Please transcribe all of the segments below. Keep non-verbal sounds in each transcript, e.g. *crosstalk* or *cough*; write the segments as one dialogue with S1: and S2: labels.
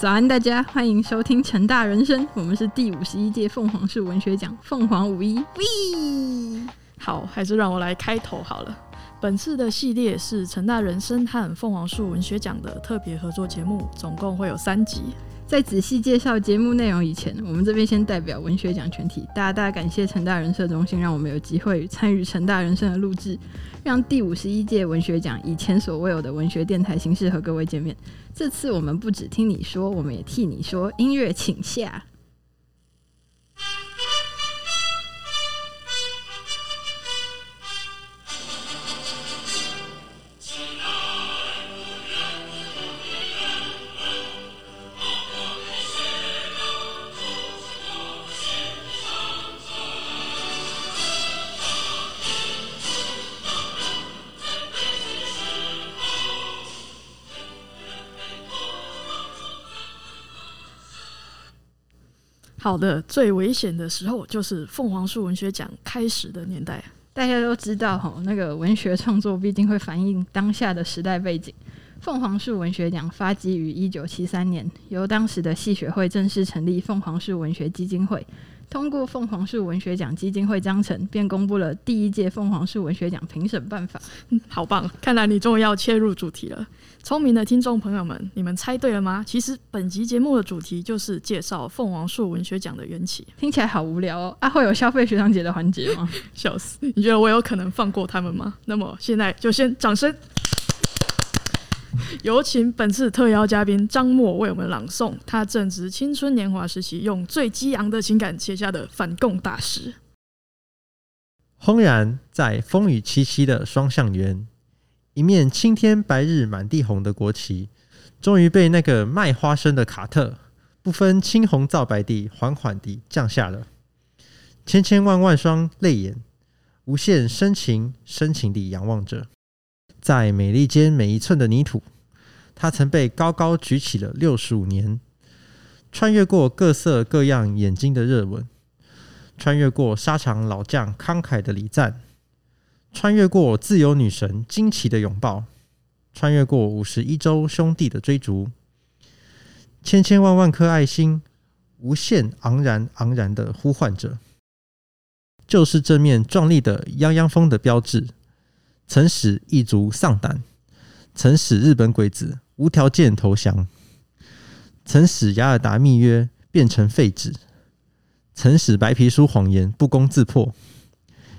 S1: 早安，大家欢迎收听成大人生，我们是第五十一届凤凰树文学奖凤凰五一。喂，
S2: 好，还是让我来开头好了。本次的系列是成大人生和凤凰树文学奖的特别合作节目，总共会有三集。
S1: 在仔细介绍节目内容以前，我们这边先代表文学奖全体大大感谢成大人社中心，让我们有机会参与成大人生的录制，让第五十一届文学奖以前所未有的文学电台形式和各位见面。这次我们不只听你说，我们也替你说。音乐，请下。
S2: 好的，最危险的时候就是凤凰树文学奖开始的年代。
S1: 大家都知道，哈，那个文学创作必定会反映当下的时代背景。凤凰树文学奖发迹于一九七三年，由当时的戏学会正式成立凤凰树文学基金会。通过凤凰树文学奖基金会章程，便公布了第一届凤凰树文学奖评审办法。
S2: 嗯 *laughs* 好棒！看来你终于要切入主题了。聪明的听众朋友们，你们猜对了吗？其实本集节目的主题就是介绍凤凰树文学奖的缘起。
S1: 听起来好无聊哦！啊，会有消费学长姐的环节吗？*laughs*
S2: 笑死！你觉得我有可能放过他们吗？那么现在就先掌声。*laughs* 有请本次特邀嘉宾张默为我们朗诵他正值青春年华时期用最激昂的情感写下的反共大诗。
S3: 轰然在风雨凄凄的双向园，一面青天白日满地红的国旗，终于被那个卖花生的卡特不分青红皂白地缓缓地降下了。千千万万双泪眼，无限深情深情地仰望着。在美利坚每一寸的泥土，它曾被高高举起了六十五年，穿越过各色各样眼睛的热吻，穿越过沙场老将慷慨的礼赞，穿越过自由女神惊奇的拥抱，穿越过五十一州兄弟的追逐，千千万万颗爱心，无限昂然昂然的呼唤着，就是这面壮丽的泱泱风的标志。曾使异族丧胆，曾使日本鬼子无条件投降，曾使雅尔达密约变成废纸，曾使白皮书谎言不攻自破。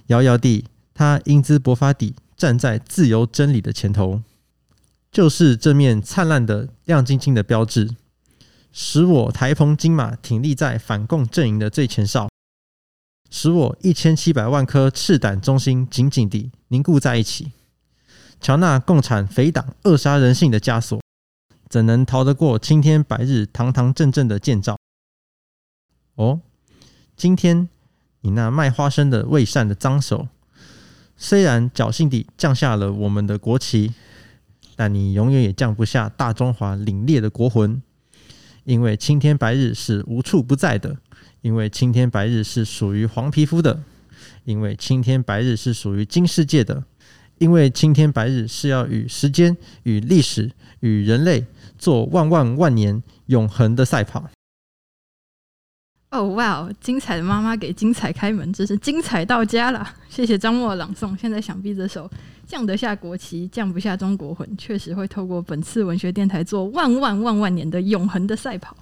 S3: 遥遥地，他英姿勃发地站在自由真理的前头，就是这面灿烂的亮晶晶的标志，使我台澎金马挺立在反共阵营的最前哨。使我一千七百万颗赤胆忠心紧紧地凝固在一起。瞧那共产匪党扼杀人性的枷锁，怎能逃得过青天白日堂堂正正的建造？哦，今天你那卖花生的未善的脏手，虽然侥幸地降下了我们的国旗，但你永远也降不下大中华凛冽的国魂，因为青天白日是无处不在的。因为青天白日是属于黄皮肤的，因为青天白日是属于金世界的，因为青天白日是要与时间、与历史、与人类做万万万年永恒的赛跑。
S1: 哦，哇哦！精彩的妈妈给精彩开门，真是精彩到家了。*laughs* 谢谢张默朗诵。现在想必这首降得下国旗，降不下中国魂，确实会透过本次文学电台做万万万万年的永恒的赛跑。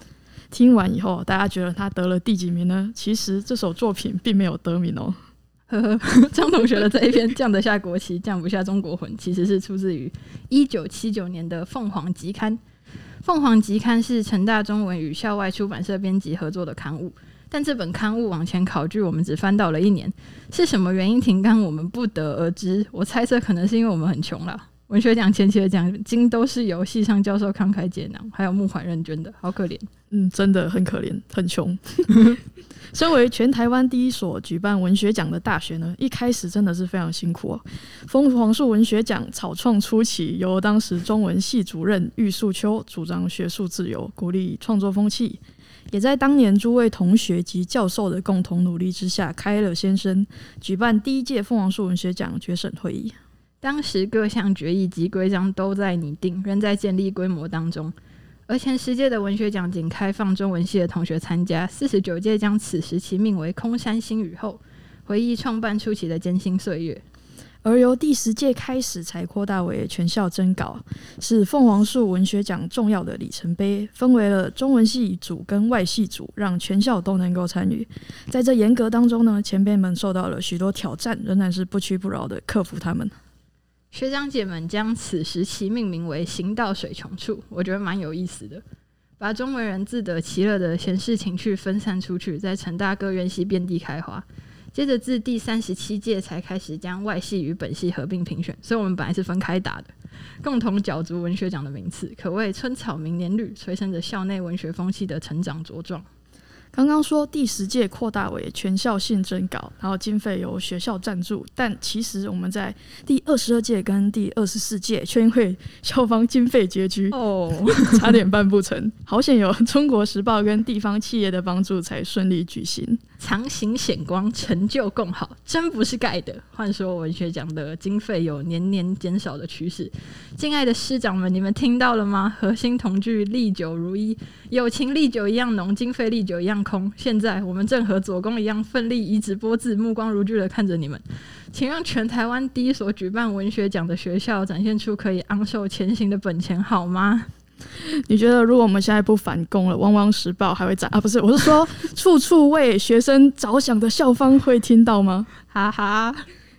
S2: 听完以后，大家觉得他得了第几名呢？其实这首作品并没有得名哦。
S1: 呵呵，张同学的这一篇降得下国旗，降不下中国魂，其实是出自于一九七九年的《凤凰集刊》。《凤凰集刊》是成大中文与校外出版社编辑合作的刊物，但这本刊物往前考据，我们只翻到了一年，是什么原因停刊，我们不得而知。我猜测可能是因为我们很穷了。文学奖前期的奖金都是由系上教授慷慨解囊，还有募款认捐的，好可怜。
S2: 嗯，真的很可怜，很穷。*laughs* 身为全台湾第一所举办文学奖的大学呢，一开始真的是非常辛苦哦。凤凰树文学奖草创初期，由当时中文系主任玉树秋主张学术自由，鼓励创作风气，也在当年诸位同学及教授的共同努力之下，开了先生，举办第一届凤凰树文学奖决审会议。
S1: 当时各项决议及规章都在拟定，仍在建立规模当中。而前十届的文学奖仅开放中文系的同学参加，四十九届将此时其命为“空山新雨后”，回忆创办初期的艰辛岁月。
S2: 而由第十届开始才扩大为全校征稿，是凤凰树文学奖重要的里程碑。分为了中文系组跟外系组，让全校都能够参与。在这严格当中呢，前辈们受到了许多挑战，仍然是不屈不挠的克服他们。
S1: 学长姐们将此时期命名为“行到水穷处”，我觉得蛮有意思的，把中文人自得其乐的闲适情趣分散出去，在成大各院系遍地开花。接着至第三十七届才开始将外系与本系合并评选，所以我们本来是分开打的，共同角逐文学奖的名次，可谓春草明年绿，催生着校内文学风气的成长茁壮。
S2: 刚刚说第十届扩大为全校性征稿，然后经费由学校赞助，但其实我们在第二十二届跟第二十四届却因为校方经费拮据
S1: 哦，*laughs*
S2: 差点办不成。好险有中国时报跟地方企业的帮助，才顺利举行。
S1: 长行显光，成就共好，真不是盖的。换说文学奖的经费有年年减少的趋势。敬爱的师长们，你们听到了吗？核心同句，历久如一，友情历久一样浓，经费历久一样空。现在我们正和左公一样奋力移植播字，目光如炬的看着你们，请让全台湾第一所举办文学奖的学校展现出可以昂首前行的本钱，好吗？*laughs*
S2: 你觉得如果我们现在不反攻了，《汪汪时报》还会涨啊？不是，我是说，处处为学生着想的校方会听到吗？
S1: 哈哈。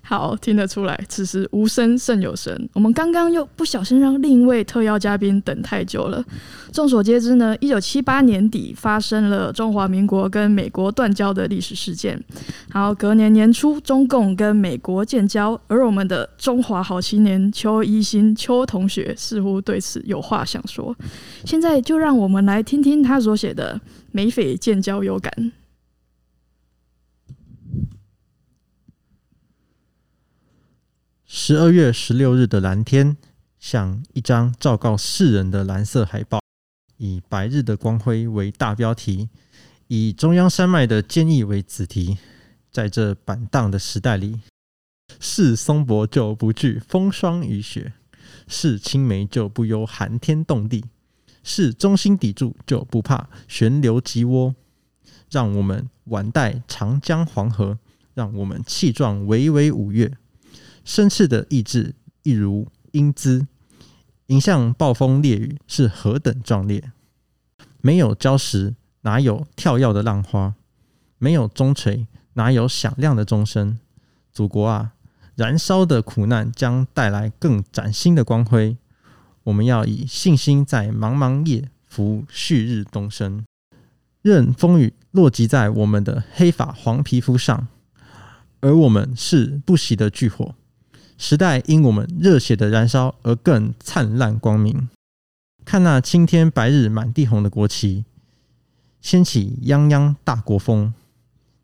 S2: 好，听得出来，此时无声胜有声。我们刚刚又不小心让另一位特邀嘉宾等太久了。众所皆知呢，一九七八年底发生了中华民国跟美国断交的历史事件。然后隔年年初，中共跟美国建交，而我们的中华好青年邱一新邱同学似乎对此有话想说。现在就让我们来听听他所写的《美匪建交有感》。
S3: 十二月十六日的蓝天，像一张昭告世人的蓝色海报，以白日的光辉为大标题，以中央山脉的坚毅为子题。在这板荡的时代里，是松柏就不惧风霜雨雪，是青梅就不忧寒天冻地，是中心砥柱就不怕旋流急涡。让我们晚待长江黄河，让我们气壮巍巍五岳。生炽的意志，一如英姿，迎向暴风烈雨，是何等壮烈！没有礁石，哪有跳跃的浪花？没有钟锤，哪有响亮的钟声？祖国啊，燃烧的苦难将带来更崭新的光辉。我们要以信心在茫茫夜扶旭日东升，任风雨落及在我们的黑发黄皮肤上，而我们是不熄的炬火。时代因我们热血的燃烧而更灿烂光明。看那青天白日满地红的国旗，掀起泱泱大国风，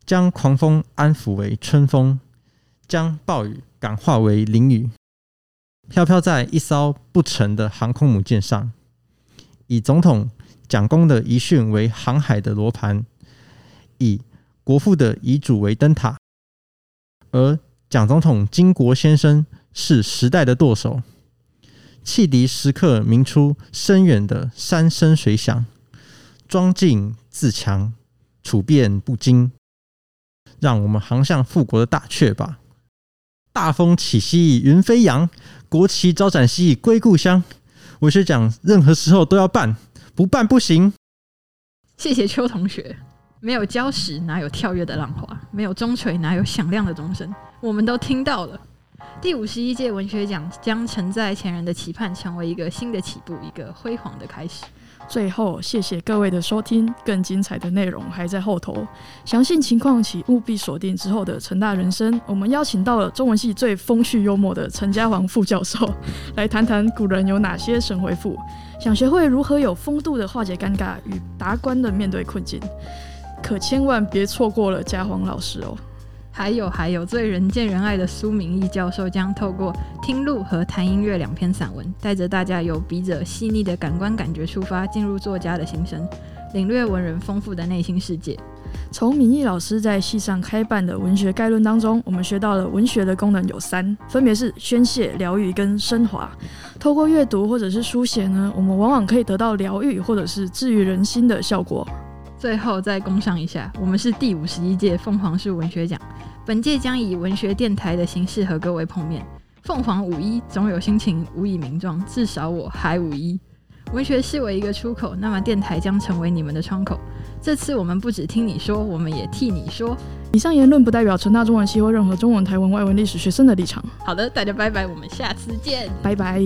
S3: 将狂风安抚为春风，将暴雨感化为淋雨。飘飘在一艘不沉的航空母舰上，以总统蒋公的遗训为航海的罗盘，以国父的遗嘱为灯塔，而。蒋总统金国先生是时代的舵手，汽笛时刻鸣出深远的山声水响，庄敬自强，处变不惊。让我们航向富国的大阙吧！大风起兮云飞扬，国旗招展兮归故乡。文学奖任何时候都要办，不办不行。
S1: 谢谢邱同学。没有礁石，哪有跳跃的浪花？没有钟锤，哪有响亮的钟声？我们都听到了。第五十一届文学奖将承载前人的期盼，成为一个新的起步，一个辉煌的开始。
S2: 最后，谢谢各位的收听，更精彩的内容还在后头。详细情况，请务必锁定之后的成大人生。我们邀请到了中文系最风趣幽默的陈家煌副教授，来谈谈古人有哪些神回复，想学会如何有风度的化解尴尬与达观的面对困境。可千万别错过了嘉黄老师哦！
S1: 还有还有，最人见人爱的苏明义教授将透过听录和谈音乐两篇散文，带着大家由笔者细腻的感官感觉出发，进入作家的心声，领略文人丰富的内心世界。
S2: 从明义老师在系上开办的文学概论当中，我们学到了文学的功能有三，分别是宣泄、疗愈跟升华。透过阅读或者是书写呢，我们往往可以得到疗愈或者是治愈人心的效果。
S1: 最后再工商一下，我们是第五十一届凤凰树文学奖，本届将以文学电台的形式和各位碰面。凤凰五一，总有心情无以名状，至少我还五一。文学视为一个出口，那么电台将成为你们的窗口。这次我们不只听你说，我们也替你说。
S2: 以上言论不代表成大中文系或任何中文、台文、外文、历史学生的立场。
S1: 好的，大家拜拜，我们下次见，
S2: 拜拜。